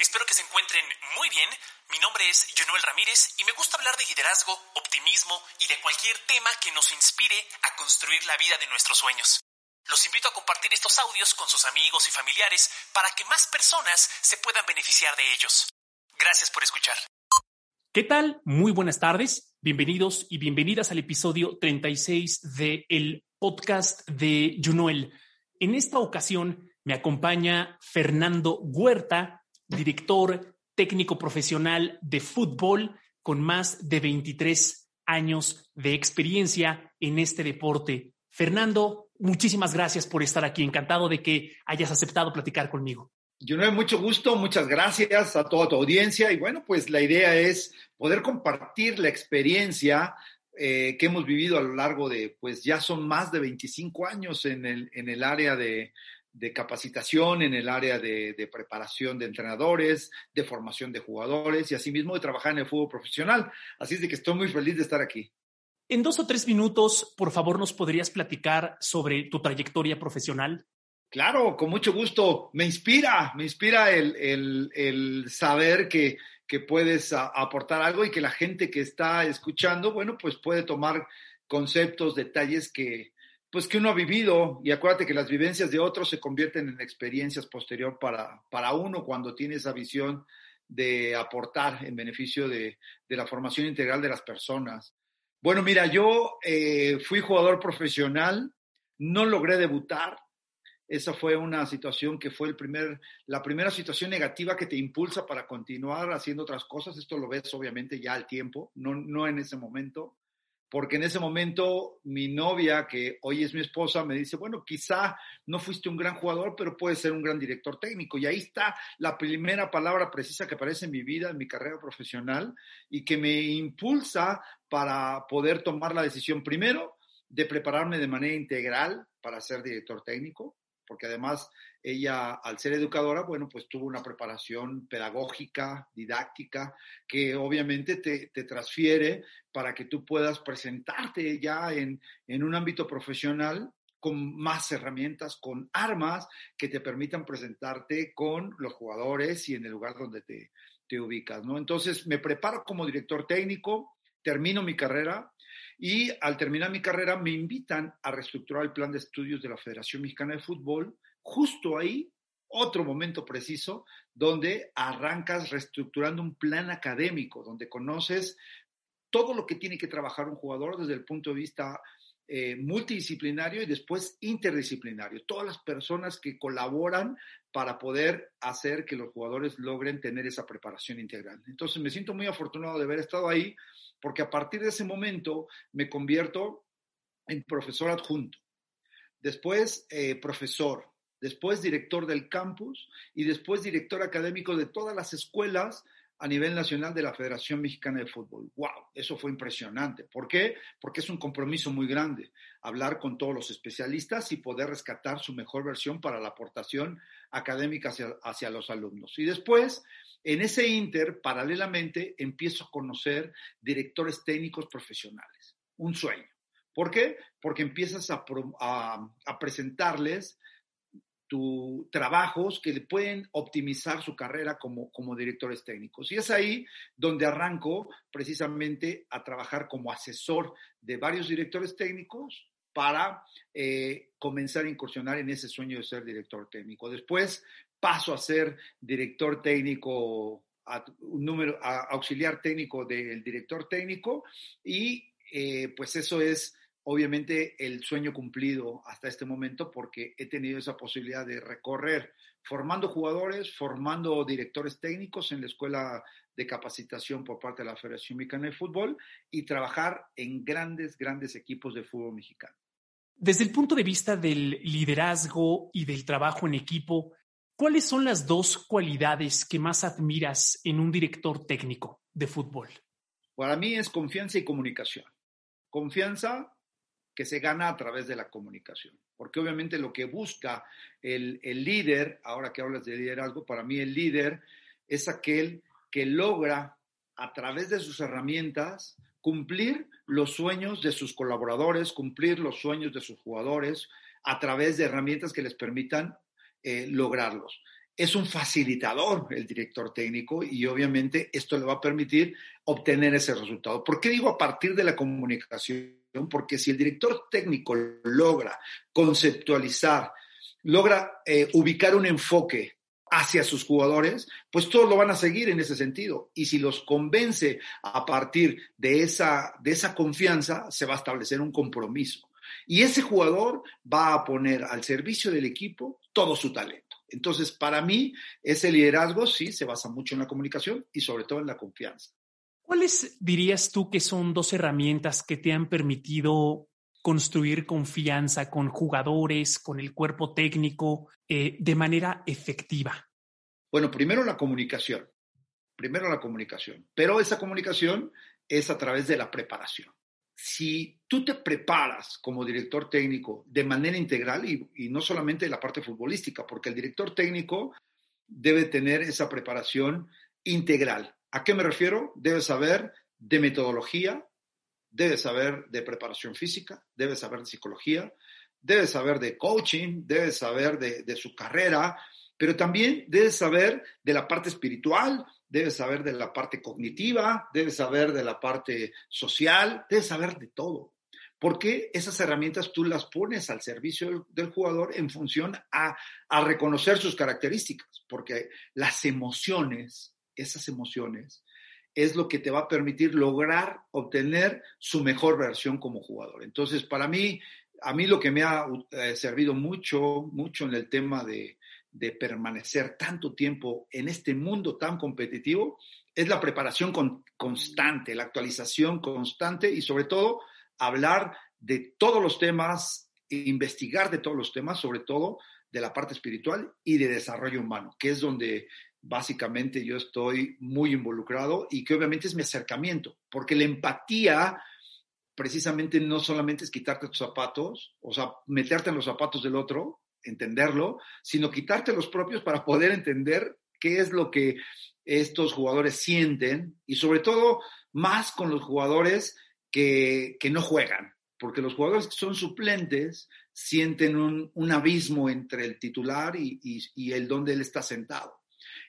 Espero que se encuentren muy bien. Mi nombre es Jonuel Ramírez y me gusta hablar de liderazgo, optimismo y de cualquier tema que nos inspire a construir la vida de nuestros sueños. Los invito a compartir estos audios con sus amigos y familiares para que más personas se puedan beneficiar de ellos. Gracias por escuchar. ¿Qué tal? Muy buenas tardes. Bienvenidos y bienvenidas al episodio 36 de el podcast de Junoel. En esta ocasión me acompaña Fernando Huerta, director técnico profesional de fútbol con más de 23 años de experiencia en este deporte. Fernando, muchísimas gracias por estar aquí. Encantado de que hayas aceptado platicar conmigo. Yo no mucho gusto, muchas gracias a toda tu audiencia y bueno, pues la idea es poder compartir la experiencia eh, que hemos vivido a lo largo de, pues ya son más de 25 años en el, en el área de, de capacitación, en el área de, de, preparación de entrenadores, de formación de jugadores y asimismo de trabajar en el fútbol profesional. Así es de que estoy muy feliz de estar aquí. En dos o tres minutos, por favor, nos podrías platicar sobre tu trayectoria profesional. Claro, con mucho gusto. Me inspira, me inspira el, el, el saber que, que puedes a, aportar algo y que la gente que está escuchando, bueno, pues puede tomar conceptos, detalles que, pues que uno ha vivido y acuérdate que las vivencias de otros se convierten en experiencias posterior para, para uno cuando tiene esa visión de aportar en beneficio de, de la formación integral de las personas. Bueno, mira, yo eh, fui jugador profesional, no logré debutar, esa fue una situación que fue el primer, la primera situación negativa que te impulsa para continuar haciendo otras cosas. Esto lo ves obviamente ya al tiempo, no, no en ese momento, porque en ese momento mi novia, que hoy es mi esposa, me dice, bueno, quizá no fuiste un gran jugador, pero puedes ser un gran director técnico. Y ahí está la primera palabra precisa que aparece en mi vida, en mi carrera profesional, y que me impulsa para poder tomar la decisión primero de prepararme de manera integral para ser director técnico, porque además ella, al ser educadora, bueno, pues tuvo una preparación pedagógica, didáctica, que obviamente te, te transfiere para que tú puedas presentarte ya en, en un ámbito profesional con más herramientas, con armas que te permitan presentarte con los jugadores y en el lugar donde te, te ubicas, ¿no? Entonces, me preparo como director técnico, termino mi carrera, y al terminar mi carrera me invitan a reestructurar el plan de estudios de la Federación Mexicana de Fútbol. Justo ahí, otro momento preciso, donde arrancas reestructurando un plan académico, donde conoces todo lo que tiene que trabajar un jugador desde el punto de vista eh, multidisciplinario y después interdisciplinario. Todas las personas que colaboran para poder hacer que los jugadores logren tener esa preparación integral. Entonces me siento muy afortunado de haber estado ahí porque a partir de ese momento me convierto en profesor adjunto, después eh, profesor, después director del campus y después director académico de todas las escuelas a nivel nacional de la Federación Mexicana de Fútbol. ¡Wow! Eso fue impresionante. ¿Por qué? Porque es un compromiso muy grande hablar con todos los especialistas y poder rescatar su mejor versión para la aportación académica hacia, hacia los alumnos. Y después, en ese inter, paralelamente, empiezo a conocer directores técnicos profesionales. Un sueño. ¿Por qué? Porque empiezas a, a, a presentarles tu, trabajos que pueden optimizar su carrera como, como directores técnicos. Y es ahí donde arranco precisamente a trabajar como asesor de varios directores técnicos para eh, comenzar a incursionar en ese sueño de ser director técnico. Después paso a ser director técnico, número, a, auxiliar técnico del director técnico y eh, pues eso es obviamente el sueño cumplido hasta este momento porque he tenido esa posibilidad de recorrer formando jugadores, formando directores técnicos en la escuela de capacitación por parte de la Federación Mexicana de Fútbol y trabajar en grandes, grandes equipos de fútbol mexicano. Desde el punto de vista del liderazgo y del trabajo en equipo, ¿cuáles son las dos cualidades que más admiras en un director técnico de fútbol? Para mí es confianza y comunicación. Confianza que se gana a través de la comunicación. Porque obviamente lo que busca el, el, líder, ahora que hablas de liderazgo, para mí el líder es aquel que logra a través de sus herramientas cumplir los sueños de sus colaboradores, cumplir los sueños de sus jugadores a través de herramientas que les permitan eh, lograrlos. es un facilitador el director técnico y obviamente esto le va a permitir obtener ese resultado. ¿Por qué digo a partir de la comunicación? Porque si el director técnico logra conceptualizar, logra eh, ubicar un enfoque hacia sus jugadores, pues todos lo van a seguir en ese sentido. Y si los convence a partir de esa, de esa confianza, se va a establecer un compromiso. Y ese jugador va a poner al servicio del equipo todo su talento. Entonces, para mí, ese liderazgo sí se basa mucho en la comunicación y sobre todo en la confianza. ¿Cuáles dirías tú que son dos herramientas que te han permitido construir confianza con jugadores, con el cuerpo técnico, eh, de manera efectiva? Bueno, primero la comunicación. Primero la comunicación. Pero esa comunicación es a través de la preparación si tú te preparas como director técnico de manera integral y, no solamente la parte futbolística, porque el director técnico debe tener esa preparación integral. ¿A qué me refiero? Debe saber de metodología, debe saber de preparación física, debe saber de psicología, debe saber de coaching, debe saber de, su carrera, pero también debe saber de la parte espiritual, debes saber de la parte cognitiva, debes saber de la parte social, debes saber de todo. Porque esas herramientas tú las pones al servicio del, jugador en función a, a reconocer sus características, porque las emociones, esas emociones, es lo que te va a permitir lograr obtener su mejor versión como jugador. Entonces, para mí, a mí lo que me ha eh, servido mucho, mucho en el tema de, de permanecer tanto tiempo en este mundo tan competitivo es la preparación constante, la actualización constante y sobre todo hablar de todos los temas, investigar de todos los temas, sobre todo de la parte espiritual y de desarrollo humano, que es donde básicamente yo estoy muy involucrado y que obviamente es mi acercamiento, porque la empatía precisamente no solamente es quitarte tus zapatos, o sea, meterte en los zapatos del otro, entenderlo, sino quitarte los propios para poder entender qué es lo que estos jugadores sienten y sobre todo más con los jugadores que, no juegan, porque los jugadores que son suplentes sienten un, abismo entre el titular y, y el donde él está sentado.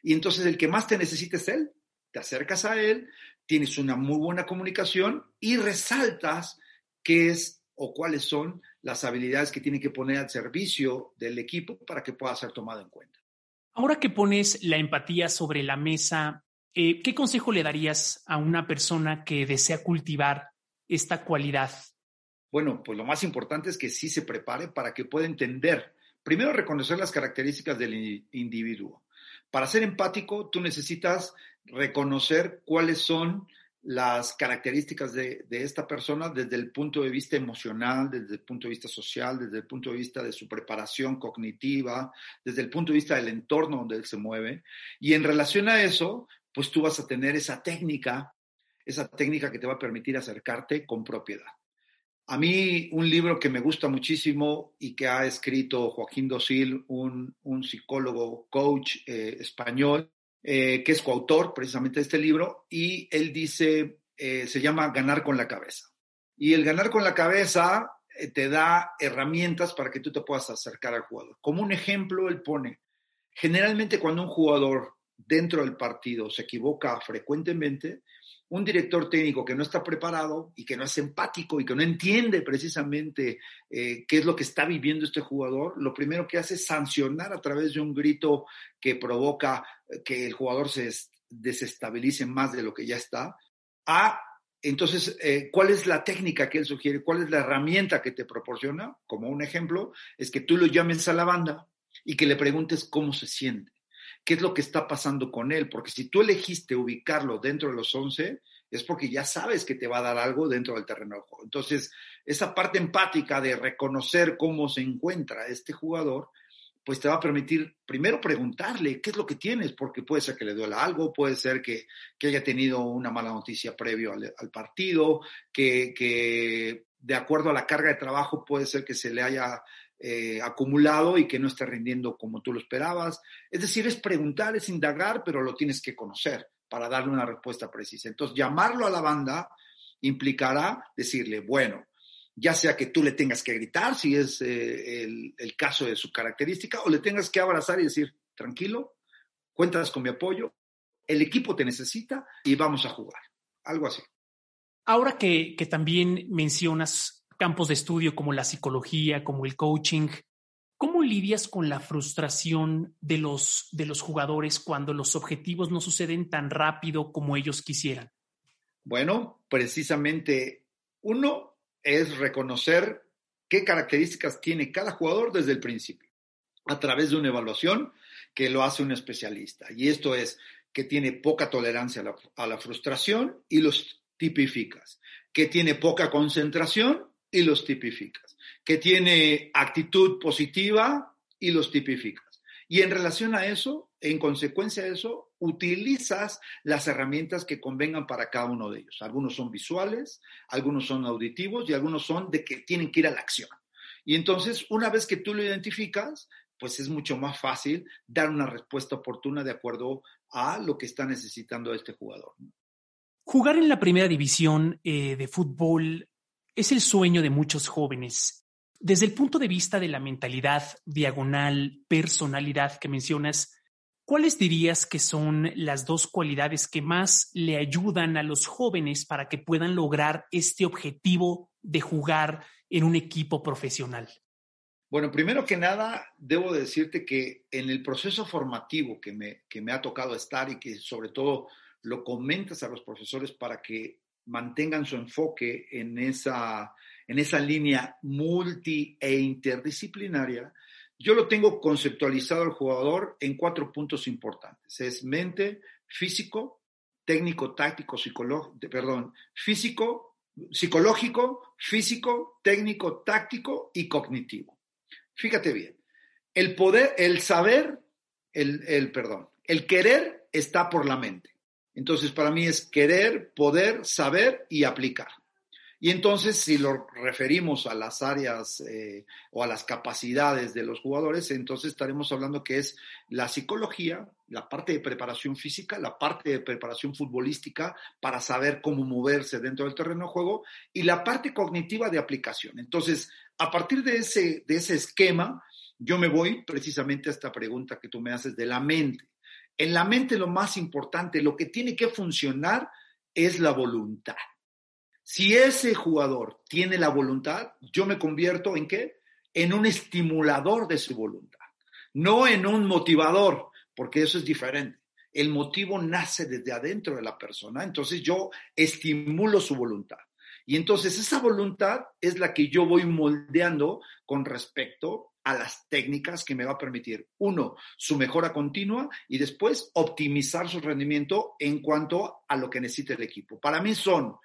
Y entonces el que más te necesita es él, te acercas a él, tienes una muy buena comunicación y resaltas qué es o cuáles son las habilidades que tiene que poner al servicio del equipo para que pueda ser tomado en cuenta. Ahora que pones la empatía sobre la mesa, eh, ¿qué consejo le darías a una persona que desea cultivar esta cualidad? Bueno, pues lo más importante es que sí se prepare para que pueda entender, primero reconocer las características del individuo. Para ser empático, tú necesitas reconocer cuáles son las características de, esta persona desde el punto de vista emocional, desde el punto de vista social, desde el punto de vista de su preparación cognitiva, desde el punto de vista del entorno donde él se mueve. Y en relación a eso, pues tú vas a tener esa técnica, esa técnica que te va a permitir acercarte con propiedad. A mí un libro que me gusta muchísimo y que ha escrito Joaquín Dosil, un, psicólogo, coach eh, español, eh, que es coautor precisamente de este libro, y él dice, eh, se llama Ganar con la cabeza. Y el ganar con la cabeza te da herramientas para que tú te puedas acercar al jugador. Como un ejemplo, él pone, generalmente cuando un jugador dentro del partido se equivoca frecuentemente, un director técnico que no está preparado y que no es empático y que no entiende precisamente eh, qué es lo que está viviendo este jugador, lo primero que hace es sancionar a través de un grito que provoca eh, que el jugador se desestabilice más de lo que ya está. A, entonces, eh, ¿cuál es la técnica que él sugiere? ¿Cuál es la herramienta que te proporciona? Como un ejemplo, es que tú lo llames a la banda y que le preguntes cómo se siente qué es lo que está pasando con él, porque si tú elegiste ubicarlo dentro de los 11, es porque ya sabes que te va a dar algo dentro del terreno de juego. Entonces, esa parte empática de reconocer cómo se encuentra este jugador, pues te va a permitir primero preguntarle qué es lo que tienes, porque puede ser que le duela algo, puede ser que, haya tenido una mala noticia previo al, partido, que, de acuerdo a la carga de trabajo puede ser que se le haya eh, acumulado y que no esté rindiendo como tú lo esperabas. Es decir, es preguntar, es indagar, pero lo tienes que conocer para darle una respuesta precisa. Entonces, llamarlo a la banda implicará decirle, bueno, ya sea que tú le tengas que gritar, si es eh, el, el, caso de su característica, o le tengas que abrazar y decir, tranquilo, cuentas con mi apoyo, el equipo te necesita y vamos a jugar. Algo así. Ahora que, que también mencionas campos de estudio como la psicología, como el coaching, ¿Cómo lidias con la frustración de los, de los jugadores cuando los objetivos no suceden tan rápido como ellos quisieran? Bueno, precisamente uno es reconocer qué características tiene cada jugador desde el principio, a través de una evaluación que lo hace un especialista. Y esto es que tiene poca tolerancia a la, a la frustración y los tipificas, que tiene poca concentración y los tipificas, que tiene actitud positiva y los tipificas. Y en relación a eso, en consecuencia de eso, utilizas las herramientas que convengan para cada uno de ellos. Algunos son visuales, algunos son auditivos y algunos son de que tienen que ir a la acción. Y entonces, una vez que tú lo identificas, pues es mucho más fácil dar una respuesta oportuna de acuerdo a lo que está necesitando este jugador. Jugar en la primera división eh, de fútbol es el sueño de muchos jóvenes. Desde el punto de vista de la mentalidad diagonal, personalidad que mencionas, ¿cuáles dirías que son las dos cualidades que más le ayudan a los jóvenes para que puedan lograr este objetivo de jugar en un equipo profesional? Bueno, primero que nada, debo decirte que en el proceso formativo que me, que me ha tocado estar y que sobre todo lo comentas a los profesores para que mantengan su enfoque en esa, en esa línea multi e interdisciplinaria, yo lo tengo conceptualizado al jugador en cuatro puntos importantes. Es mente, físico, técnico, táctico, psicológico, perdón, físico, psicológico, físico, técnico, táctico y cognitivo. Fíjate bien, el poder, el saber, el, el perdón, el querer está por la mente. Entonces, para mí es querer, poder, saber y aplicar. Y entonces, si lo referimos a las áreas eh, o a las capacidades de los jugadores, entonces estaremos hablando que es la psicología, la parte de preparación física, la parte de preparación futbolística para saber cómo moverse dentro del terreno de juego y la parte cognitiva de aplicación. Entonces, a partir de ese, de ese esquema, yo me voy precisamente a esta pregunta que tú me haces de la mente. En la mente lo más importante, lo que tiene que funcionar es la voluntad. Si ese jugador tiene la voluntad, yo me convierto en qué? En un estimulador de su voluntad, no en un motivador, porque eso es diferente. El motivo nace desde adentro de la persona, entonces yo estimulo su voluntad. Y entonces esa voluntad es la que yo voy moldeando con respecto a las técnicas que me va a permitir, uno, su mejora continua y después optimizar su rendimiento en cuanto a lo que necesita el equipo. Para mí son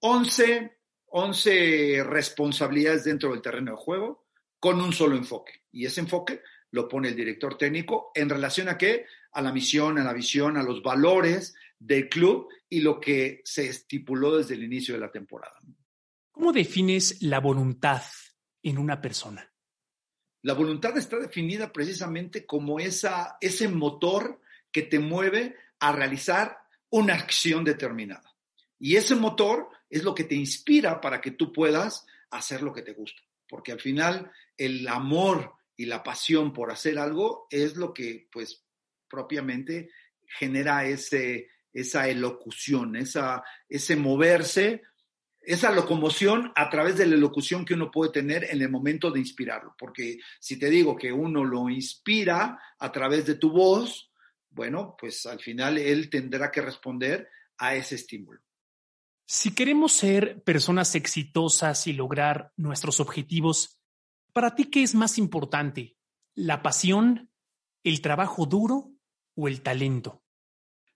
11, 11 responsabilidades dentro del terreno de juego con un solo enfoque. Y ese enfoque lo pone el director técnico en relación a qué? A la misión, a la visión, a los valores del club y lo que se estipuló desde el inicio de la temporada. ¿Cómo defines la voluntad en una persona? La voluntad está definida precisamente como esa, ese motor que te mueve a realizar una acción determinada. Y ese motor es lo que te inspira para que tú puedas hacer lo que te gusta. Porque al final el amor y la pasión por hacer algo es lo que pues propiamente genera ese, esa elocución, esa, ese moverse esa locomoción a través de la locución que uno puede tener en el momento de inspirarlo. Porque si te digo que uno lo inspira a través de tu voz, bueno, pues al final él tendrá que responder a ese estímulo. Si queremos ser personas exitosas y lograr nuestros objetivos, ¿para ti qué es más importante? ¿La pasión, el trabajo duro o el talento?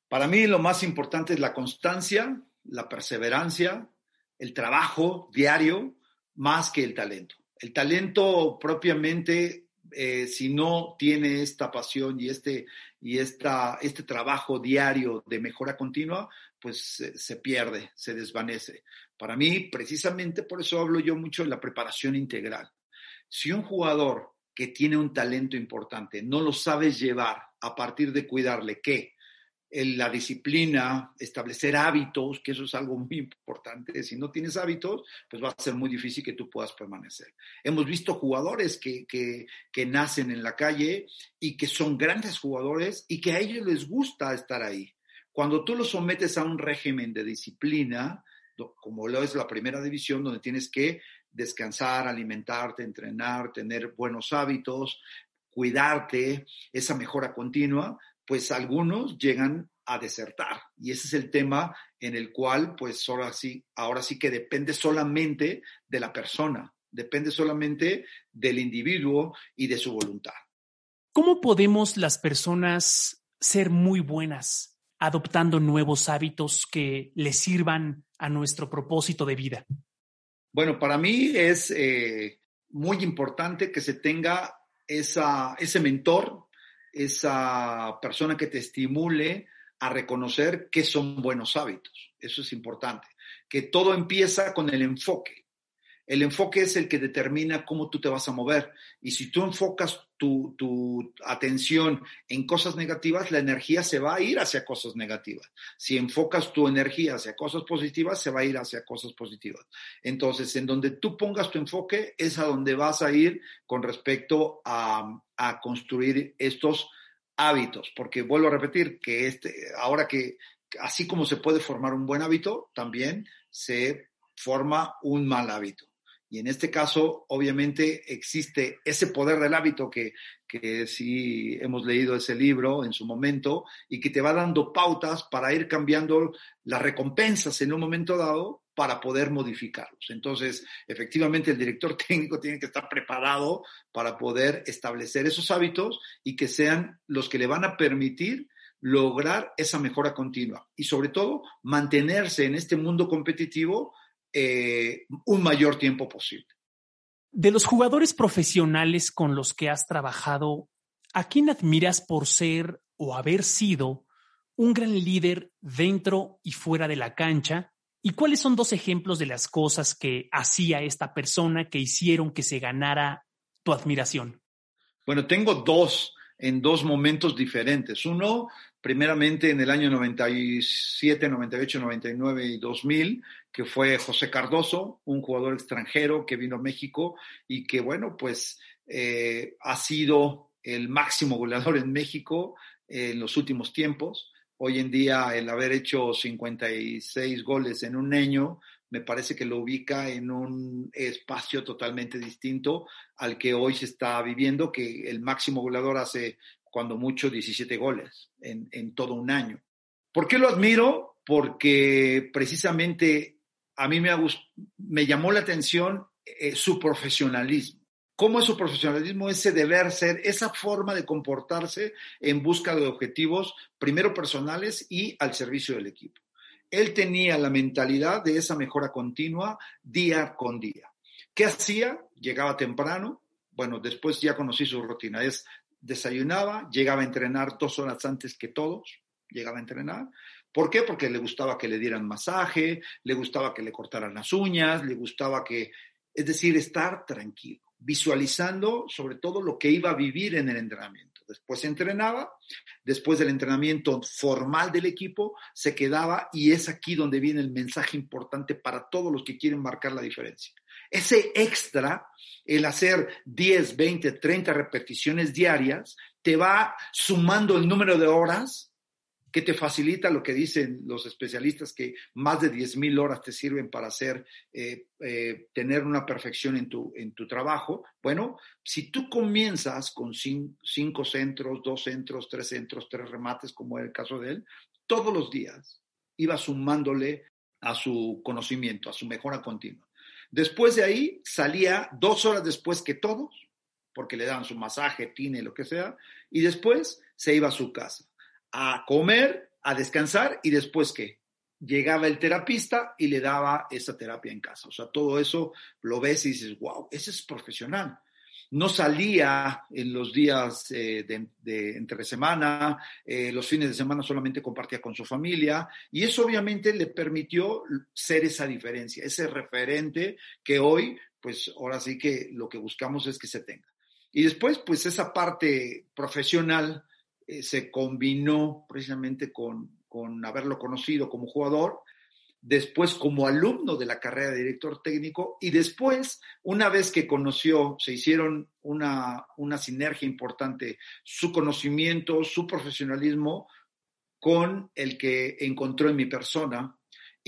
Para mí lo más importante es la constancia, la perseverancia, el trabajo diario más que el talento. El talento propiamente, eh, si no tiene esta pasión y, este, y esta, este trabajo diario de mejora continua, pues se pierde, se desvanece. Para mí, precisamente por eso hablo yo mucho de la preparación integral. Si un jugador que tiene un talento importante no lo sabes llevar a partir de cuidarle qué? La disciplina, establecer hábitos, que eso es algo muy importante. Si no tienes hábitos, pues va a ser muy difícil que tú puedas permanecer. Hemos visto jugadores que, que, que nacen en la calle y que son grandes jugadores y que a ellos les gusta estar ahí. Cuando tú los sometes a un régimen de disciplina, como lo es la primera división, donde tienes que descansar, alimentarte, entrenar, tener buenos hábitos, cuidarte, esa mejora continua, pues algunos llegan a desertar. Y ese es el tema en el cual, pues ahora sí, ahora sí que depende solamente de la persona, depende solamente del individuo y de su voluntad. ¿Cómo podemos las personas ser muy buenas adoptando nuevos hábitos que les sirvan a nuestro propósito de vida? Bueno, para mí es eh, muy importante que se tenga esa, ese mentor, esa persona que te estimule a reconocer qué son buenos hábitos. Eso es importante. Que todo empieza con el enfoque. El enfoque es el que determina cómo tú te vas a mover. Y si tú enfocas tu, tu, atención en cosas negativas, la energía se va a ir hacia cosas negativas. Si enfocas tu energía hacia cosas positivas, se va a ir hacia cosas positivas. Entonces, en donde tú pongas tu enfoque es a donde vas a ir con respecto a, a construir estos hábitos. Porque vuelvo a repetir que este, ahora que así como se puede formar un buen hábito, también se forma un mal hábito. Y en este caso, obviamente, existe ese poder del hábito que, que sí hemos leído ese libro en su momento y que te va dando pautas para ir cambiando las recompensas en un momento dado para poder modificarlos. Entonces, efectivamente, el director técnico tiene que estar preparado para poder establecer esos hábitos y que sean los que le van a permitir lograr esa mejora continua y sobre todo mantenerse en este mundo competitivo eh, un mayor tiempo posible. De los jugadores profesionales con los que has trabajado, ¿a quién admiras por ser o haber sido un gran líder dentro y fuera de la cancha? ¿Y cuáles son dos ejemplos de las cosas que hacía esta persona que hicieron que se ganara tu admiración? Bueno, tengo dos en dos momentos diferentes. Uno, primeramente en el año 97, 98, 99 y 2000, que fue José Cardoso, un jugador extranjero que vino a México y que, bueno, pues eh, ha sido el máximo goleador en México en los últimos tiempos. Hoy en día, el haber hecho 56 goles en un año, me parece que lo ubica en un espacio totalmente distinto al que hoy se está viviendo, que el máximo goleador hace cuando mucho 17 goles en, todo un año. ¿Por qué lo admiro? Porque precisamente a mí me, me llamó la atención eh, su profesionalismo. ¿Cómo es su profesionalismo? Ese deber ser, esa forma de comportarse en busca de objetivos, primero personales y al servicio del equipo. Él tenía la mentalidad de esa mejora continua día con día. ¿Qué hacía? Llegaba temprano. Bueno, después ya conocí su rutina. Es desayunaba, llegaba a entrenar dos horas antes que todos, llegaba a entrenar. ¿Por qué? Porque le gustaba que le dieran masaje, le gustaba que le cortaran las uñas, le gustaba que, es decir, estar tranquilo, visualizando sobre todo lo que iba a vivir en el entrenamiento. Después entrenaba, después del entrenamiento formal del equipo, se quedaba y es aquí donde viene el mensaje importante para todos los que quieren marcar la diferencia. Ese extra, el hacer 10, 20, 30 repeticiones diarias, te va sumando el número de horas que te facilita lo que dicen los especialistas, que más de 10.000 horas te sirven para hacer, eh, eh, tener una perfección en tu, en tu trabajo. Bueno, si tú comienzas con cinco, centros, dos centros, tres centros, tres remates, como es el caso de él, todos los días iba sumándole a su conocimiento, a su mejora continua. Después de ahí salía dos horas después que todos, porque le daban su masaje, tine, lo que sea, y después se iba a su casa a comer, a descansar y después qué? Llegaba el terapista y le daba esa terapia en casa. O sea, todo eso lo ves y dices, wow, ese es profesional. No salía en los días eh, de, entre semana, eh, los fines de semana solamente compartía con su familia y eso obviamente le permitió ser esa diferencia, ese referente que hoy, pues ahora sí que lo que buscamos es que se tenga. Y después, pues esa parte profesional eh, se combinó precisamente con, con haberlo conocido como jugador, después como alumno de la carrera de director técnico y después, una vez que conoció, se hicieron una, una sinergia importante, su conocimiento, su profesionalismo con el que encontró en mi persona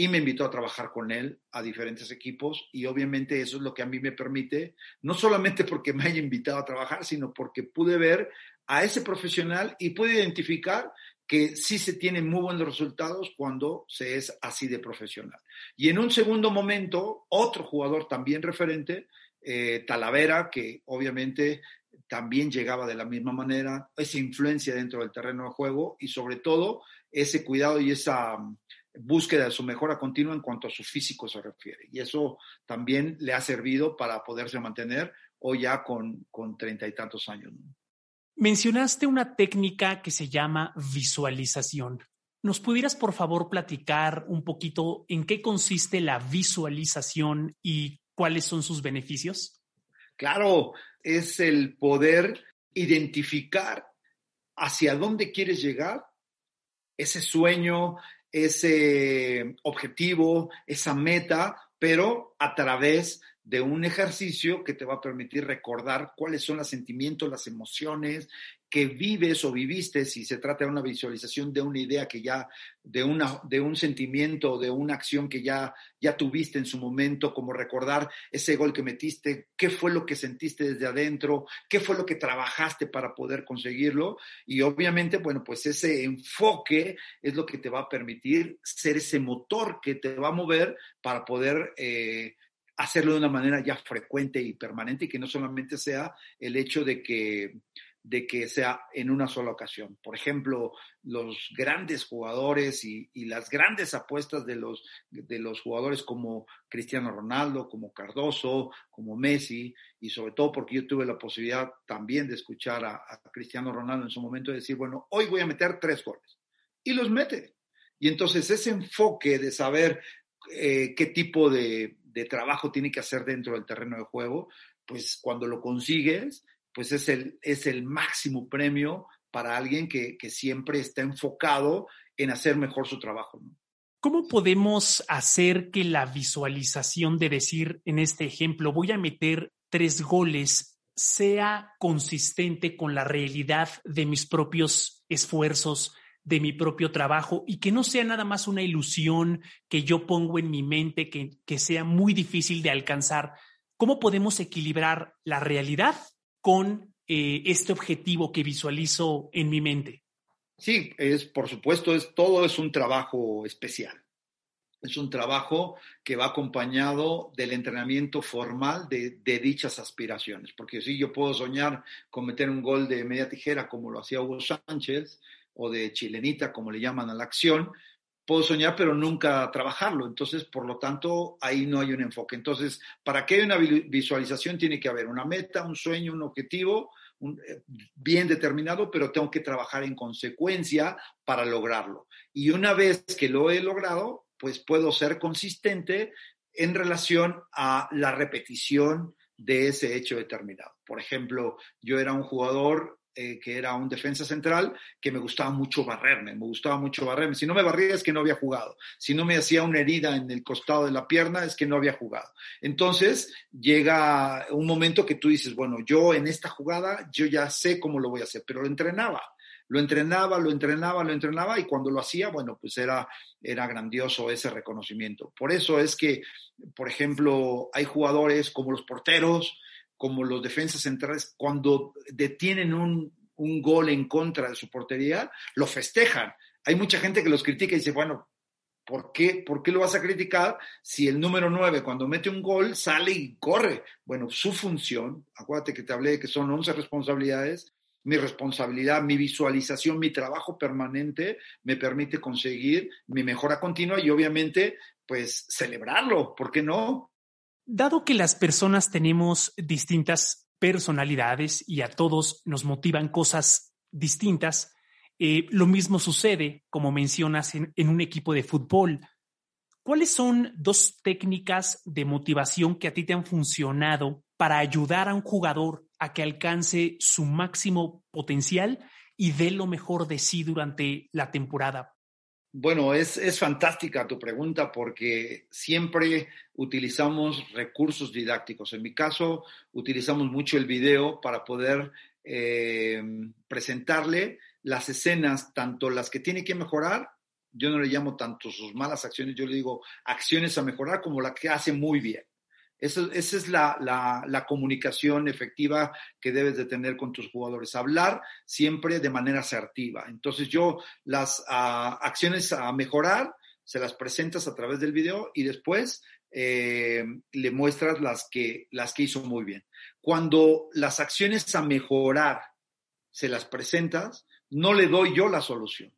y me invitó a trabajar con él a diferentes equipos y obviamente eso es lo que a mí me permite, no solamente porque me haya invitado a trabajar, sino porque pude ver a ese profesional y pude identificar que sí se tienen muy buenos resultados cuando se es así de profesional. Y en un segundo momento, otro jugador también referente, eh, Talavera, que obviamente también llegaba de la misma manera, esa influencia dentro del terreno de juego y sobre todo ese cuidado y esa búsqueda de su mejora continua en cuanto a su físico se refiere. Y eso también le ha servido para poderse mantener hoy ya con treinta y tantos años. Mencionaste una técnica que se llama visualización. ¿Nos pudieras, por favor, platicar un poquito en qué consiste la visualización y cuáles son sus beneficios? Claro, es el poder identificar hacia dónde quieres llegar, ese sueño, ese objetivo, esa meta, pero a través de un ejercicio que te va a permitir recordar cuáles son los sentimientos, las emociones que vives o viviste, si se trata de una visualización de una idea que ya, de, una, de un sentimiento, de una acción que ya, ya tuviste en su momento, como recordar ese gol que metiste, qué fue lo que sentiste desde adentro, qué fue lo que trabajaste para poder conseguirlo. Y obviamente, bueno, pues ese enfoque es lo que te va a permitir ser ese motor que te va a mover para poder... Eh, hacerlo de una manera ya frecuente y permanente y que no solamente sea el hecho de que, de que sea en una sola ocasión. Por ejemplo, los grandes jugadores y, las grandes apuestas de los, de los jugadores como Cristiano Ronaldo, como Cardoso, como Messi, y sobre todo porque yo tuve la posibilidad también de escuchar a, Cristiano Ronaldo en su momento decir, bueno, hoy voy a meter tres goles. Y los mete. Y entonces ese enfoque de saber eh, qué tipo de, de trabajo tiene que hacer dentro del terreno de juego, pues cuando lo consigues, pues es el, es el máximo premio para alguien que, siempre está enfocado en hacer mejor su trabajo. ¿Cómo podemos hacer que la visualización de decir, en este ejemplo, voy a meter tres goles, sea consistente con la realidad de mis propios esfuerzos, de mi propio trabajo y que no sea nada más una ilusión que yo pongo en mi mente, que, que sea muy difícil de alcanzar. ¿Cómo podemos equilibrar la realidad con eh, este objetivo que visualizo en mi mente? Sí, es por supuesto, es todo es un trabajo especial. Es un trabajo que va acompañado del entrenamiento formal de, de, dichas aspiraciones. Porque si yo puedo soñar con meter un gol de media tijera como lo hacía Hugo Sánchez, o de chilenita, como le llaman a la acción, puedo soñar, pero nunca trabajarlo. Entonces, por lo tanto, ahí no hay un enfoque. Entonces, para que haya una visualización tiene que haber una meta, un sueño, un objetivo eh, bien determinado, pero tengo que trabajar en consecuencia para lograrlo. Y una vez que lo he logrado, pues puedo ser consistente en relación a la repetición de ese hecho determinado. Por ejemplo, yo era un jugador eh, que era un defensa central, que me gustaba mucho barrerme, me gustaba mucho barrerme. Si no me barría es que no había jugado. Si no me hacía una herida en el costado de la pierna es que no había jugado. Entonces llega un momento que tú dices, bueno, yo en esta jugada yo ya sé cómo lo voy a hacer, pero lo entrenaba. Lo entrenaba, lo entrenaba, lo entrenaba y cuando lo hacía, bueno, pues era, era grandioso ese reconocimiento. Por eso es que, por ejemplo, hay jugadores como los porteros, como los defensas centrales, cuando detienen un, gol en contra de su portería, lo festejan. Hay mucha gente que los critica y dice, bueno, ¿por qué, ¿por qué lo vas a criticar si el número 9 cuando mete un gol sale y corre? Bueno, su función, acuérdate que te hablé de que son 11 responsabilidades, mi responsabilidad, mi visualización, mi trabajo permanente me permite conseguir mi mejora continua y obviamente pues celebrarlo, ¿por qué no? Dado que las personas tenemos distintas personalidades y a todos nos motivan cosas distintas, eh, lo mismo sucede, como mencionas, en, en un equipo de fútbol. ¿Cuáles son dos técnicas de motivación que a ti te han funcionado para ayudar a un jugador a que alcance su máximo potencial y dé lo mejor de sí durante la temporada? Bueno, es, es, fantástica tu pregunta porque siempre utilizamos recursos didácticos. En mi caso, utilizamos mucho el video para poder eh, presentarle las escenas, tanto las que tiene que mejorar, yo no le llamo tanto sus malas acciones, yo le digo acciones a mejorar como la que hace muy bien. Esa es la, la, comunicación efectiva que debes de tener con tus jugadores. Hablar siempre de manera asertiva. Entonces yo las uh, acciones a mejorar se las presentas a través del video y después eh, le muestras las que, las que hizo muy bien. Cuando las acciones a mejorar se las presentas, no le doy yo la solución.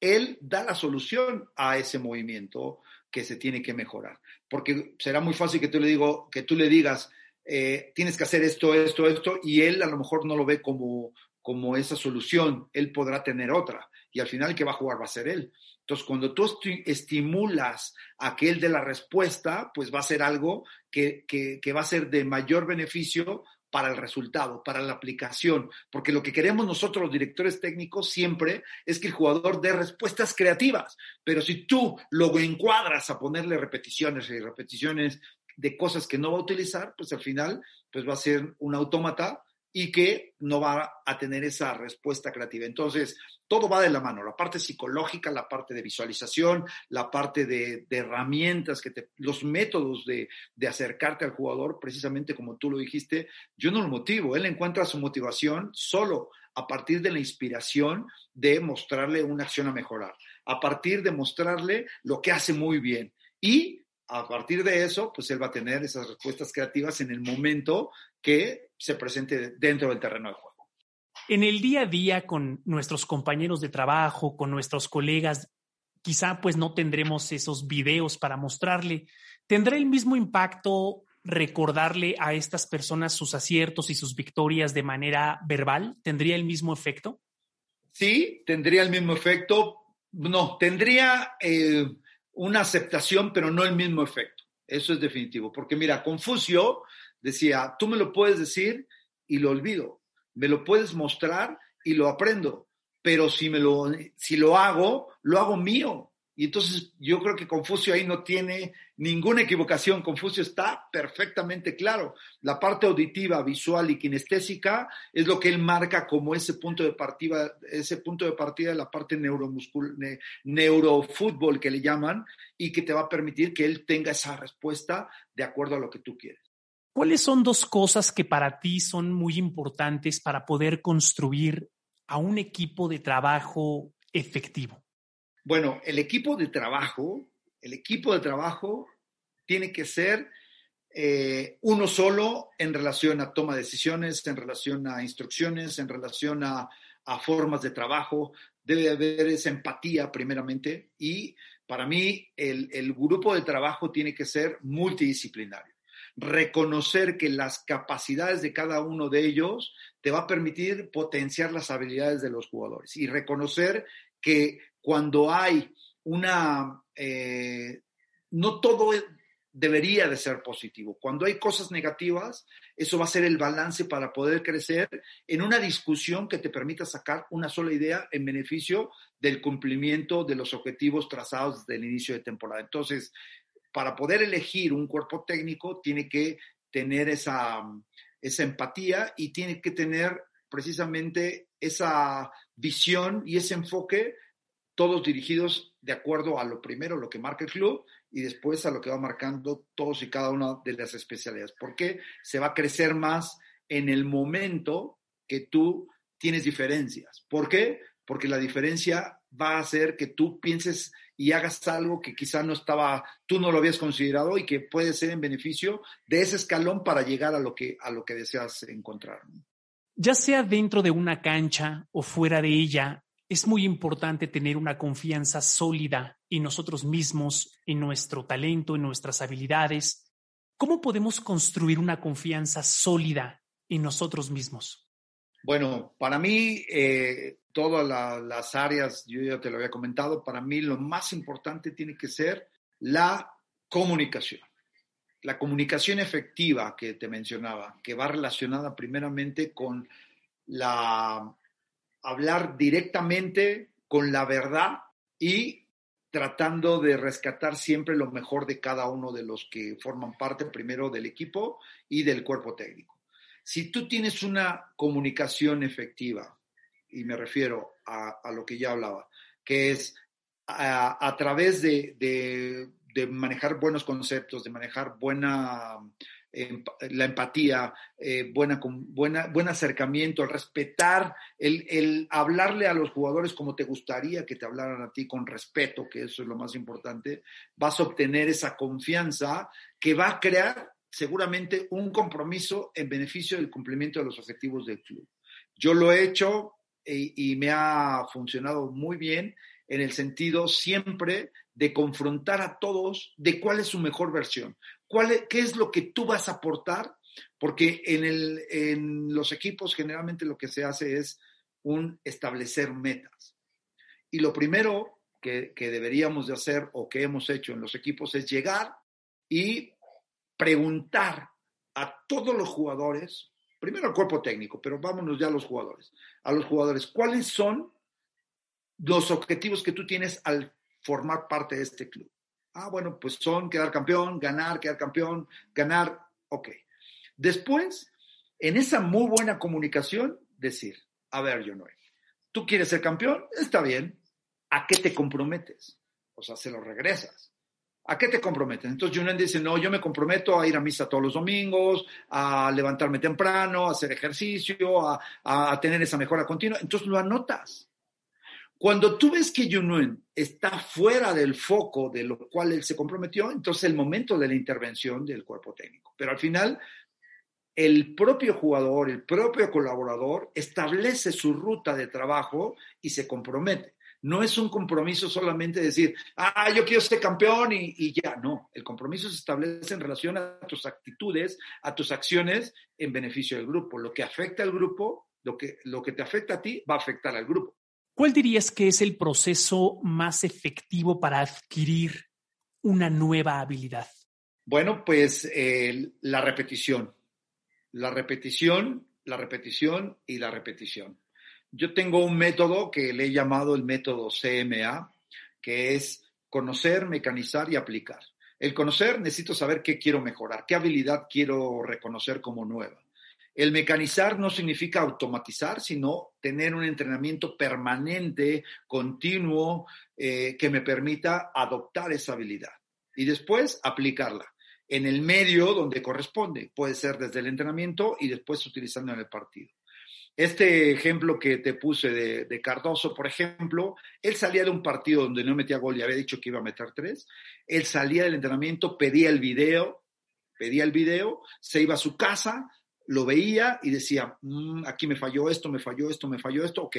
Él da la solución a ese movimiento que se tiene que mejorar. Porque será muy fácil que tú le, digo, que tú le digas, eh, tienes que hacer esto, esto, esto, y él a lo mejor no lo ve como, como esa solución. Él podrá tener otra. Y al final el que va a jugar va a ser él. Entonces, cuando tú estimulas a que él dé la respuesta, pues va a ser algo que, que va a ser de mayor beneficio para el resultado, para la aplicación, porque lo que queremos nosotros los directores técnicos siempre es que el jugador dé respuestas creativas, pero si tú lo encuadras a ponerle repeticiones y repeticiones de cosas que no va a utilizar, pues al final pues va a ser un autómata y que no va a tener esa respuesta creativa. Entonces, todo va de la mano, la parte psicológica, la parte de visualización, la parte de, de herramientas, que te, los métodos de, de, acercarte al jugador, precisamente como tú lo dijiste, yo no lo motivo, él encuentra su motivación solo a partir de la inspiración de mostrarle una acción a mejorar, a partir de mostrarle lo que hace muy bien y a partir de eso, pues él va a tener esas respuestas creativas en el momento que se presente dentro del terreno de juego. En el día a día con nuestros compañeros de trabajo, con nuestros colegas, quizá pues no tendremos esos videos para mostrarle. ¿Tendrá el mismo impacto recordarle a estas personas sus aciertos y sus victorias de manera verbal? ¿Tendría el mismo efecto? Sí, tendría el mismo efecto. No, tendría... Eh, una aceptación, pero no el mismo efecto. Eso es definitivo. Porque mira, Confucio decía, tú me lo puedes decir y lo olvido. Me lo puedes mostrar y lo aprendo. Pero si, me lo, si lo hago, lo hago mío. Y entonces yo creo que Confucio ahí no tiene ninguna equivocación. Confucio está perfectamente claro. La parte auditiva, visual y kinestésica es lo que él marca como ese punto de partida, ese punto de partida de la parte neuromuscul, neurofútbol que le llaman y que te va a permitir que él tenga esa respuesta de acuerdo a lo que tú quieres. ¿Cuáles son dos cosas que para ti son muy importantes para poder construir a un equipo de trabajo efectivo? Bueno, el equipo de trabajo, el equipo de trabajo tiene que ser eh, uno solo en relación a toma de decisiones, en relación a instrucciones, en relación a, formas de trabajo. Debe haber esa empatía primeramente y para mí el, el grupo de trabajo tiene que ser multidisciplinario reconocer que las capacidades de cada uno de ellos te va a permitir potenciar las habilidades de los jugadores y reconocer que cuando hay una... Eh, no todo debería de ser positivo. Cuando hay cosas negativas, eso va a ser el balance para poder crecer en una discusión que te permita sacar una sola idea en beneficio del cumplimiento de los objetivos trazados desde el inicio de temporada. Entonces, para poder elegir un cuerpo técnico, tiene que tener esa, esa empatía y tiene que tener precisamente esa visión y ese enfoque todos dirigidos de acuerdo a lo primero, lo que marca el club, y después a lo que va marcando todos y cada una de las especialidades. Porque se va a crecer más en el momento que tú tienes diferencias. ¿Por qué? Porque la diferencia va a hacer que tú pienses y hagas algo que quizá no estaba, tú no lo habías considerado y que puede ser en beneficio de ese escalón para llegar a lo que, a lo que deseas encontrar. Ya sea dentro de una cancha o fuera de ella, es muy importante tener una confianza sólida en nosotros mismos, en nuestro talento, en nuestras habilidades. ¿Cómo podemos construir una confianza sólida en nosotros mismos? Bueno, para mí, eh, todas la, las áreas, yo ya te lo había comentado, para mí lo más importante tiene que ser la comunicación. La comunicación efectiva que te mencionaba, que va relacionada primeramente con la hablar directamente con la verdad y tratando de rescatar siempre lo mejor de cada uno de los que forman parte primero del equipo y del cuerpo técnico. Si tú tienes una comunicación efectiva, y me refiero a, lo que ya hablaba, que es a, través de, de manejar buenos conceptos, de manejar buena la empatía, eh, buena, buena, buen acercamiento, el respetar, el, hablarle a los jugadores como te gustaría que te hablaran a ti con respeto, que eso es lo más importante, vas a obtener esa confianza que va a crear seguramente un compromiso en beneficio del cumplimiento de los objetivos del club. Yo lo he hecho y, y me ha funcionado muy bien en el sentido siempre de confrontar a todos de cuál es su mejor versión, cuál qué es lo que tú vas a aportar, porque en, el, en los equipos generalmente lo que se hace es un establecer metas. Y lo primero que, que deberíamos de hacer o que hemos hecho en los equipos es llegar y preguntar a todos los jugadores, primero al cuerpo técnico, pero vámonos ya a los jugadores, a los jugadores, ¿cuáles son los objetivos que tú tienes al formar parte de este club. Ah, bueno, pues son quedar campeón, ganar, quedar campeón, ganar, ok. Después, en esa muy buena comunicación, decir, a ver, yo no, tú quieres ser campeón, está bien, ¿a qué te comprometes? O sea, se lo regresas. ¿A qué te comprometes? Entonces Junen dice, no, yo me comprometo a ir a misa todos los domingos, a levantarme temprano, a hacer ejercicio, a, a tener esa mejora continua. Entonces lo anotas. Cuando tú ves que Yunuen está fuera del foco de lo cual él se comprometió, entonces el momento de la intervención del cuerpo técnico. Pero al final, el propio jugador, el propio colaborador establece su ruta de trabajo y se compromete. No es un compromiso solamente decir, ah, yo quiero ser campeón y, y, ya. No, el compromiso se establece en relación a tus actitudes, a tus acciones en beneficio del grupo. Lo que afecta al grupo, lo que, lo que te afecta a ti, va a afectar al grupo. ¿Cuál dirías que es el proceso más efectivo para adquirir una nueva habilidad? Bueno, pues la repetición. La repetición, la repetición y la repetición. Yo tengo un método que le he llamado el método CMA, que es conocer, mecanizar y aplicar. El conocer, necesito saber qué quiero mejorar, qué habilidad quiero reconocer como nueva. El mecanizar no significa automatizar, sino tener un entrenamiento permanente, continuo, eh, que me permita adoptar esa habilidad y después aplicarla en el medio donde corresponde. Puede ser desde el entrenamiento y después utilizando en el partido. Este ejemplo que te puse de, de, Cardoso, por ejemplo, él salía de un partido donde no metía gol y había dicho que iba a meter tres. Él salía del entrenamiento, pedía el video, pedía el video, se iba a su casa, lo veía y decía, mm, aquí me falló esto, me falló esto, me falló esto, ok.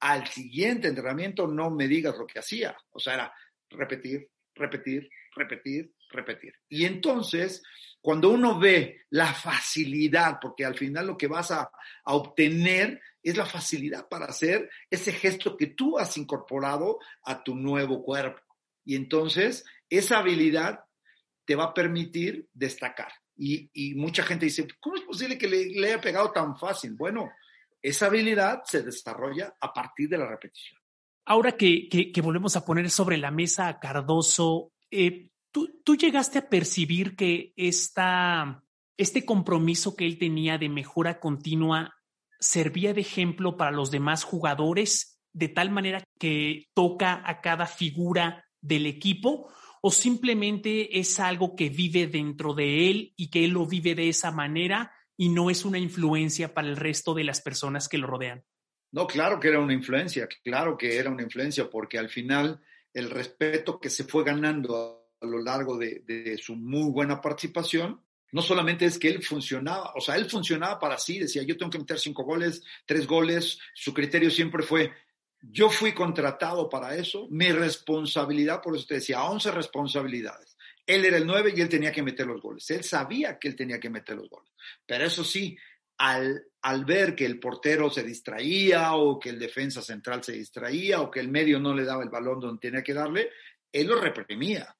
Al siguiente entrenamiento no me digas lo que hacía. O sea, era repetir, repetir, repetir, repetir. Y entonces, cuando uno ve la facilidad, porque al final lo que vas a, a obtener es la facilidad para hacer ese gesto que tú has incorporado a tu nuevo cuerpo. Y entonces, esa habilidad te va a permitir destacar. Y, mucha gente dice, ¿cómo es posible que le, haya pegado tan fácil? Bueno, esa habilidad se desarrolla a partir de la repetición. Ahora que, volvemos a poner sobre la mesa a Cardoso, eh, ¿tú, ¿tú, llegaste a percibir que esta, este compromiso que él tenía de mejora continua servía de ejemplo para los demás jugadores de tal manera que toca a cada figura del equipo? O simplemente es algo que vive dentro de él y que él lo vive de esa manera y no es una influencia para el resto de las personas que lo rodean? No, claro que era una influencia, claro que era una influencia, porque al final el respeto que se fue ganando a, lo largo de, de su muy buena participación, no solamente es que él funcionaba, o sea, él funcionaba para sí, decía, yo tengo que meter cinco goles, tres goles, su criterio siempre fue, yo fui contratado para eso, mi responsabilidad, por eso te decía, 11 responsabilidades. Él era el 9 y él tenía que meter los goles. Él sabía que él tenía que meter los goles. Pero eso sí, al, al ver que el portero se distraía o que el defensa central se distraía o que el medio no le daba el balón donde tenía que darle, él lo reprimía.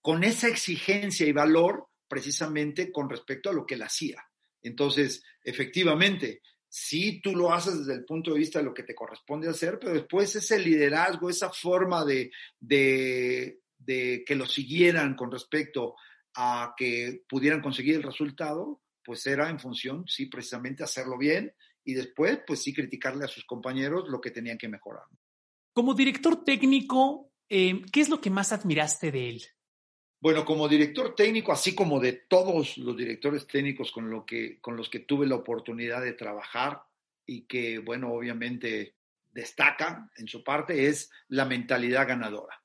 Con esa exigencia y valor precisamente con respecto a lo que él hacía. Entonces, efectivamente, sí tú lo haces desde el punto de vista de lo que te corresponde hacer, pero después ese liderazgo, esa forma de, de, de que lo siguieran con respecto a que pudieran conseguir el resultado, pues era en función, sí, precisamente hacerlo bien y después, pues sí, criticarle a sus compañeros lo que tenían que mejorar. Como director técnico, eh, ¿qué es lo que más admiraste de él? Bueno, como director técnico, así como de todos los directores técnicos con, lo que, con los que tuve la oportunidad de trabajar y que, bueno, obviamente destaca en su parte, es la mentalidad ganadora.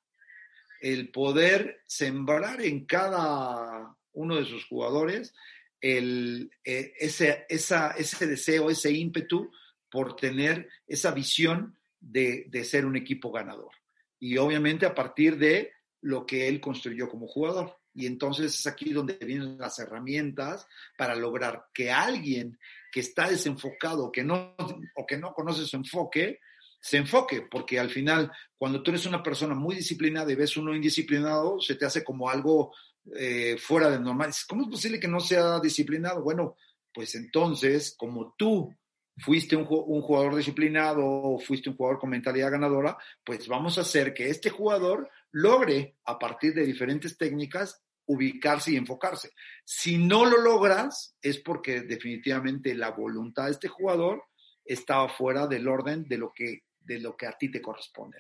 El poder sembrar en cada uno de sus jugadores el, eh, ese, esa, ese deseo, ese ímpetu por tener esa visión de, de ser un equipo ganador. Y obviamente a partir de lo que él construyó como jugador. Y entonces es aquí donde vienen las herramientas para lograr que alguien que está desenfocado que no, o que no conoce su enfoque, se enfoque, porque al final, cuando tú eres una persona muy disciplinada y ves uno indisciplinado, se te hace como algo eh, fuera de normal. ¿Cómo es posible que no sea disciplinado? Bueno, pues entonces, como tú fuiste un, un, jugador disciplinado o fuiste un jugador con mentalidad ganadora, pues vamos a hacer que este jugador logre, a partir de diferentes técnicas, ubicarse y enfocarse. Si no lo logras, es porque definitivamente la voluntad de este jugador estaba fuera del orden de lo que, de lo que a ti te corresponde.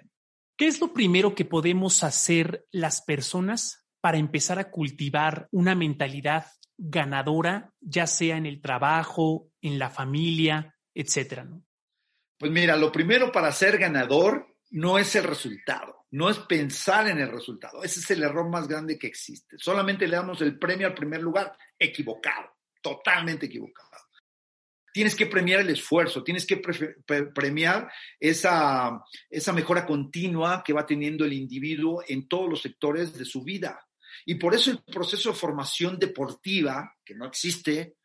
¿Qué es lo primero que podemos hacer las personas para empezar a cultivar una mentalidad ganadora, ya sea en el trabajo, en la familia, etcétera? ¿no? Pues mira, lo primero para ser ganador no es el resultado, no es pensar en el resultado. Ese es el error más grande que existe. Solamente le damos el premio al primer lugar, equivocado, totalmente equivocado. Tienes que premiar el esfuerzo, tienes que premiar esa, mejora continua que va teniendo el individuo en todos los sectores de su vida. Y por eso el proceso de formación deportiva, que no existe,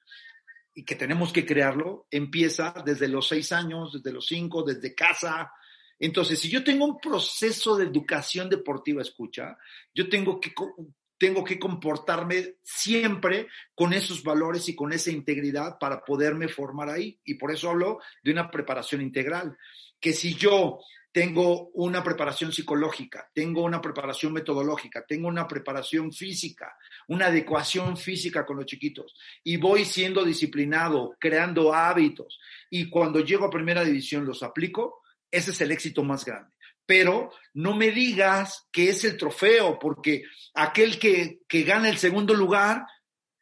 y que tenemos que crearlo, empieza desde los seis años, desde los cinco, desde casa. Entonces, si yo tengo un proceso de educación deportiva, escucha, yo tengo que, tengo que comportarme siempre con esos valores y con esa integridad para poderme formar ahí. Y por eso hablo de una preparación integral. Que si yo tengo una preparación psicológica, tengo una preparación metodológica, tengo una preparación física, una adecuación física con los chiquitos y voy siendo disciplinado, creando hábitos y cuando llego a primera división los aplico, ese es el éxito más grande. Pero no me digas que es el trofeo, porque aquel que, que gana el segundo lugar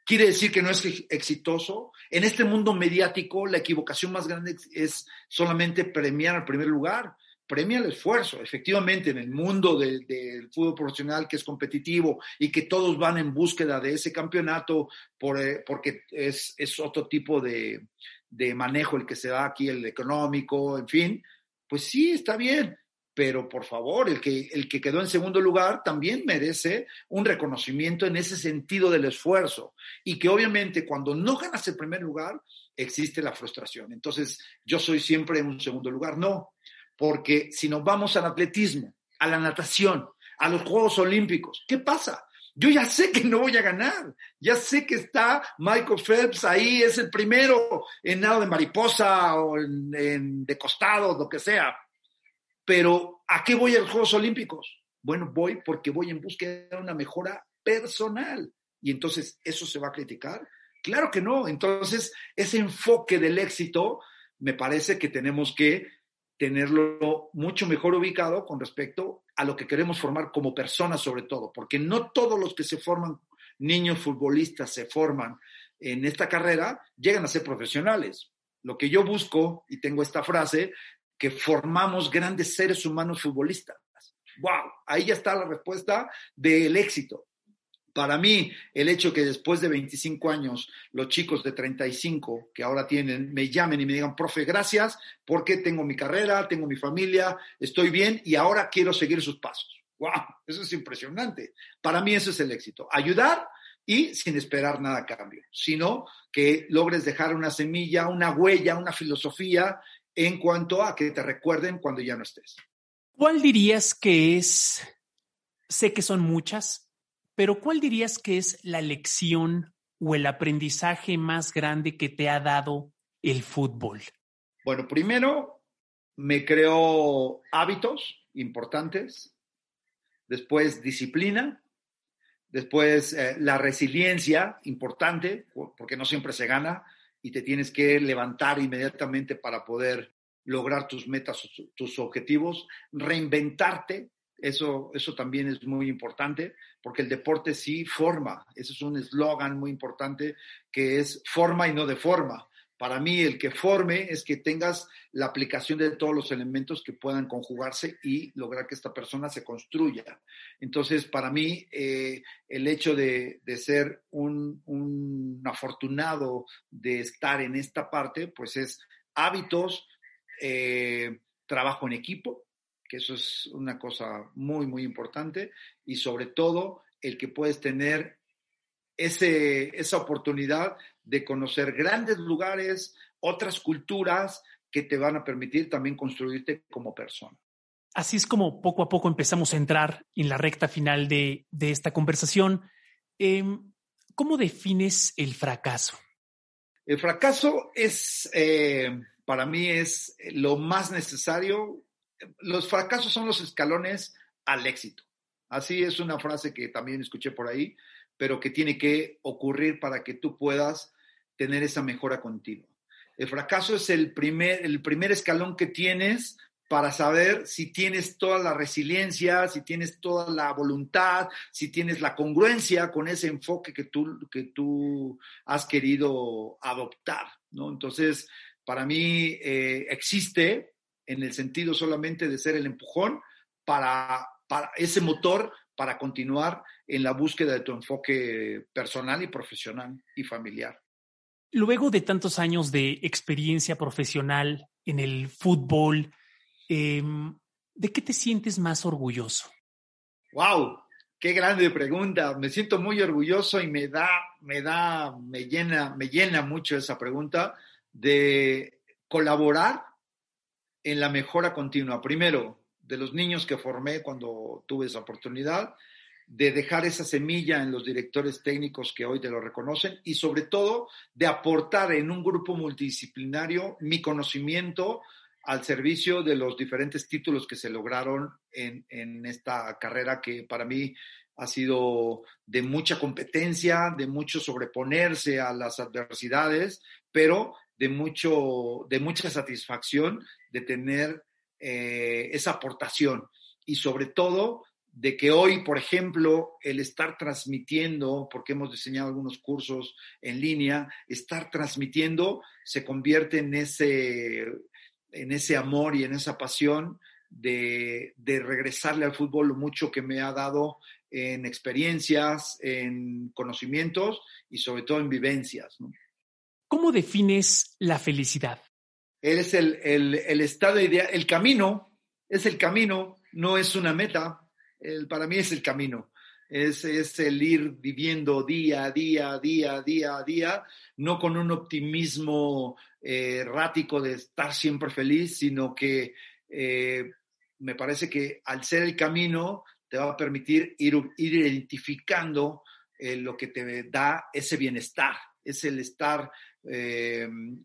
quiere decir que no es exitoso. En este mundo mediático, la equivocación más grande es solamente premiar al primer lugar premia el esfuerzo. Efectivamente, en el mundo del fútbol profesional que es competitivo y que todos van en búsqueda de ese campeonato por, eh, porque es, es, otro tipo de, de manejo el que se da aquí, el económico, en fin, pues sí, está bien. Pero por favor, el que, el que quedó en segundo lugar también merece un reconocimiento en ese sentido del esfuerzo. Y que obviamente cuando no ganas el primer lugar, existe la frustración. Entonces, yo soy siempre en un segundo lugar. No, porque si nos vamos al atletismo, a la natación, a los Juegos Olímpicos, ¿qué pasa? Yo ya sé que no voy a ganar, ya sé que está Michael Phelps ahí, es el primero en nado de mariposa o en, de costado, lo que sea. Pero ¿a qué voy a los Juegos Olímpicos? Bueno, voy porque voy en búsqueda de una mejora personal. Y entonces, ¿eso se va a criticar? Claro que no. Entonces, ese enfoque del éxito, me parece que tenemos que tenerlo mucho mejor ubicado con respecto a lo que queremos formar como personas sobre todo, porque no todos los que se forman niños futbolistas se forman en esta carrera llegan a ser profesionales. Lo que yo busco, y tengo esta frase, que formamos grandes seres humanos futbolistas. ¡Wow! Ahí ya está la respuesta del éxito. Para mí, el hecho que después de 25 años los chicos de 35 que ahora tienen me llamen y me digan, profe, gracias porque tengo mi carrera, tengo mi familia, estoy bien y ahora quiero seguir sus pasos. ¡Wow! Eso es impresionante. Para mí eso es el éxito. Ayudar y sin esperar nada a cambio, sino que logres dejar una semilla, una huella, una filosofía en cuanto a que te recuerden cuando ya no estés. ¿Cuál dirías que es, sé que son muchas, pero ¿cuál dirías que es la lección o el aprendizaje más grande que te ha dado el fútbol? Bueno, primero me creo hábitos importantes, después disciplina, después eh, la resiliencia importante, porque no siempre se gana y te tienes que levantar inmediatamente para poder lograr tus metas, tus objetivos, reinventarte, eso, eso también es muy importante, porque el deporte sí forma, ese es un eslogan muy importante que es forma y no de forma. Para mí el que forme es que tengas la aplicación de todos los elementos que puedan conjugarse y lograr que esta persona se construya. Entonces, para mí, eh, el hecho de, ser un, un, afortunado de estar en esta parte, pues es hábitos, eh, trabajo en equipo, que eso es una cosa muy, muy importante, y sobre todo el que puedes tener ese, esa oportunidad de conocer grandes lugares, otras culturas que te van a permitir también construirte como persona. Así es como poco a poco empezamos a entrar en la recta final de, esta conversación. Em, ¿Cómo defines el fracaso? El fracaso es, eh, para mí, es lo más necesario. Los fracasos son los escalones al éxito. Así es una frase que también escuché por ahí pero que tiene que ocurrir para que tú puedas tener esa mejora continua. El fracaso es el primer, el primer escalón que tienes para saber si tienes toda la resiliencia, si tienes toda la voluntad, si tienes la congruencia con ese enfoque que tú, que tú has querido adoptar, ¿no? Entonces, para mí eh, existe en el sentido solamente de ser el empujón para, para ese motor para continuar en la búsqueda de tu enfoque personal y profesional y familiar. Luego de tantos años de experiencia profesional en el fútbol, em, ¿de qué te sientes más orgulloso? ¡Wow! Qué grande pregunta. Me siento muy orgulloso y me da, me da, me llena, me llena mucho esa pregunta de colaborar en la mejora continua. Primero, de los niños que formé cuando tuve esa oportunidad, de dejar esa semilla en los directores técnicos que hoy te lo reconocen y sobre todo de aportar en un grupo multidisciplinario mi conocimiento al servicio de los diferentes títulos que se lograron en, en esta carrera que para mí ha sido de mucha competencia, de mucho sobreponerse a las adversidades, pero de, mucho, de mucha satisfacción de tener eh, esa aportación y sobre todo de que hoy, por ejemplo, el estar transmitiendo, porque hemos diseñado algunos cursos en línea, estar transmitiendo se convierte en ese, en ese amor y en esa pasión de, de regresarle al fútbol lo mucho que me ha dado en experiencias, en conocimientos y sobre todo en vivencias. ¿Cómo defines la felicidad? Es el, el, el estado ideal, el camino, es el camino, no es una meta para mí es el camino. Es, es, el ir viviendo día a día, día a día a día, no con un optimismo eh, errático de estar siempre feliz, sino que eh, me parece que al ser el camino te va a permitir ir, ir identificando eh, lo que te da ese bienestar, es el estar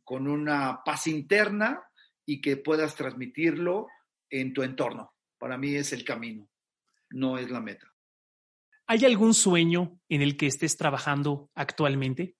con una paz interna y que puedas transmitirlo en tu entorno. Para mí es el camino no es la meta. ¿Hay algún sueño en el que estés trabajando actualmente?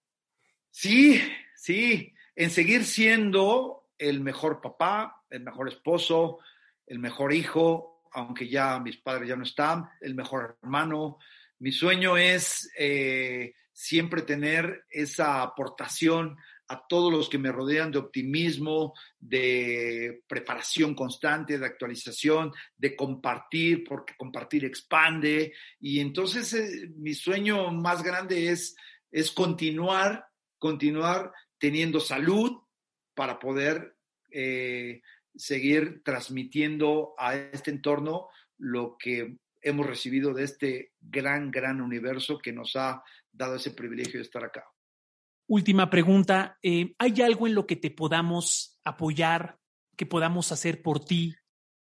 Sí, sí, en seguir siendo el mejor papá, el mejor esposo, el mejor hijo, aunque ya mis padres ya no están, el mejor hermano. Mi sueño es eh, siempre tener esa aportación a todos los que me rodean de optimismo, de preparación constante, de actualización, de compartir, porque compartir expande. Y entonces eh, mi sueño más grande es, es continuar, continuar teniendo salud para poder eh, seguir transmitiendo a este entorno lo que hemos recibido de este gran, gran universo que nos ha dado ese privilegio de estar acá. Última pregunta, eh, ¿hay algo en lo que te podamos apoyar, que podamos hacer por ti?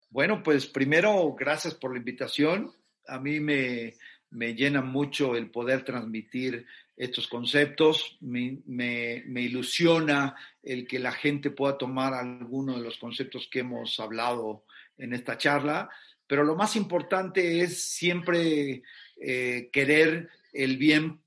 Bueno, pues primero, gracias por la invitación. A mí me, me llena mucho el poder transmitir estos conceptos, me, me, ilusiona el que la gente pueda tomar alguno de los conceptos que hemos hablado en esta charla, pero lo más importante es siempre eh, querer el bien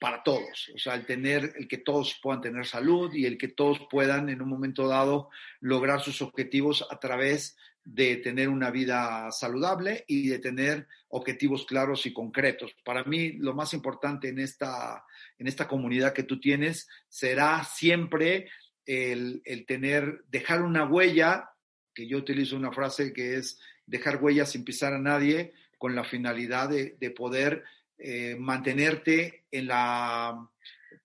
para todos, o sea, el tener, el que todos puedan tener salud y el que todos puedan en un momento dado lograr sus objetivos a través de tener una vida saludable y de tener objetivos claros y concretos. Para mí, lo más importante en esta, en esta comunidad que tú tienes será siempre el, tener, dejar una huella, que yo utilizo una frase que es dejar huella sin pisar a nadie, con la finalidad de, poder eh, mantenerte en la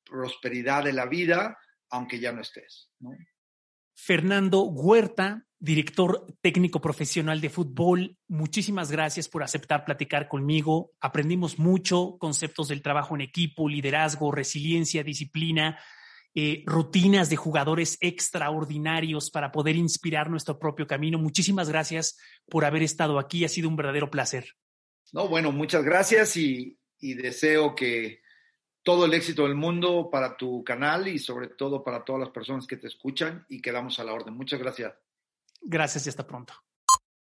prosperidad de la vida, aunque ya no estés. Fernando Huerta, director técnico profesional de fútbol, muchísimas gracias por aceptar platicar conmigo. Aprendimos mucho, conceptos del trabajo en equipo, liderazgo, resiliencia, disciplina, eh, rutinas de jugadores extraordinarios para poder inspirar nuestro propio camino. Muchísimas gracias por haber estado aquí. Ha sido un verdadero placer. No, bueno, muchas gracias y deseo que todo el éxito del mundo para tu canal y sobre todo para todas las personas que te escuchan y quedamos a la orden. Muchas gracias. Gracias y hasta pronto.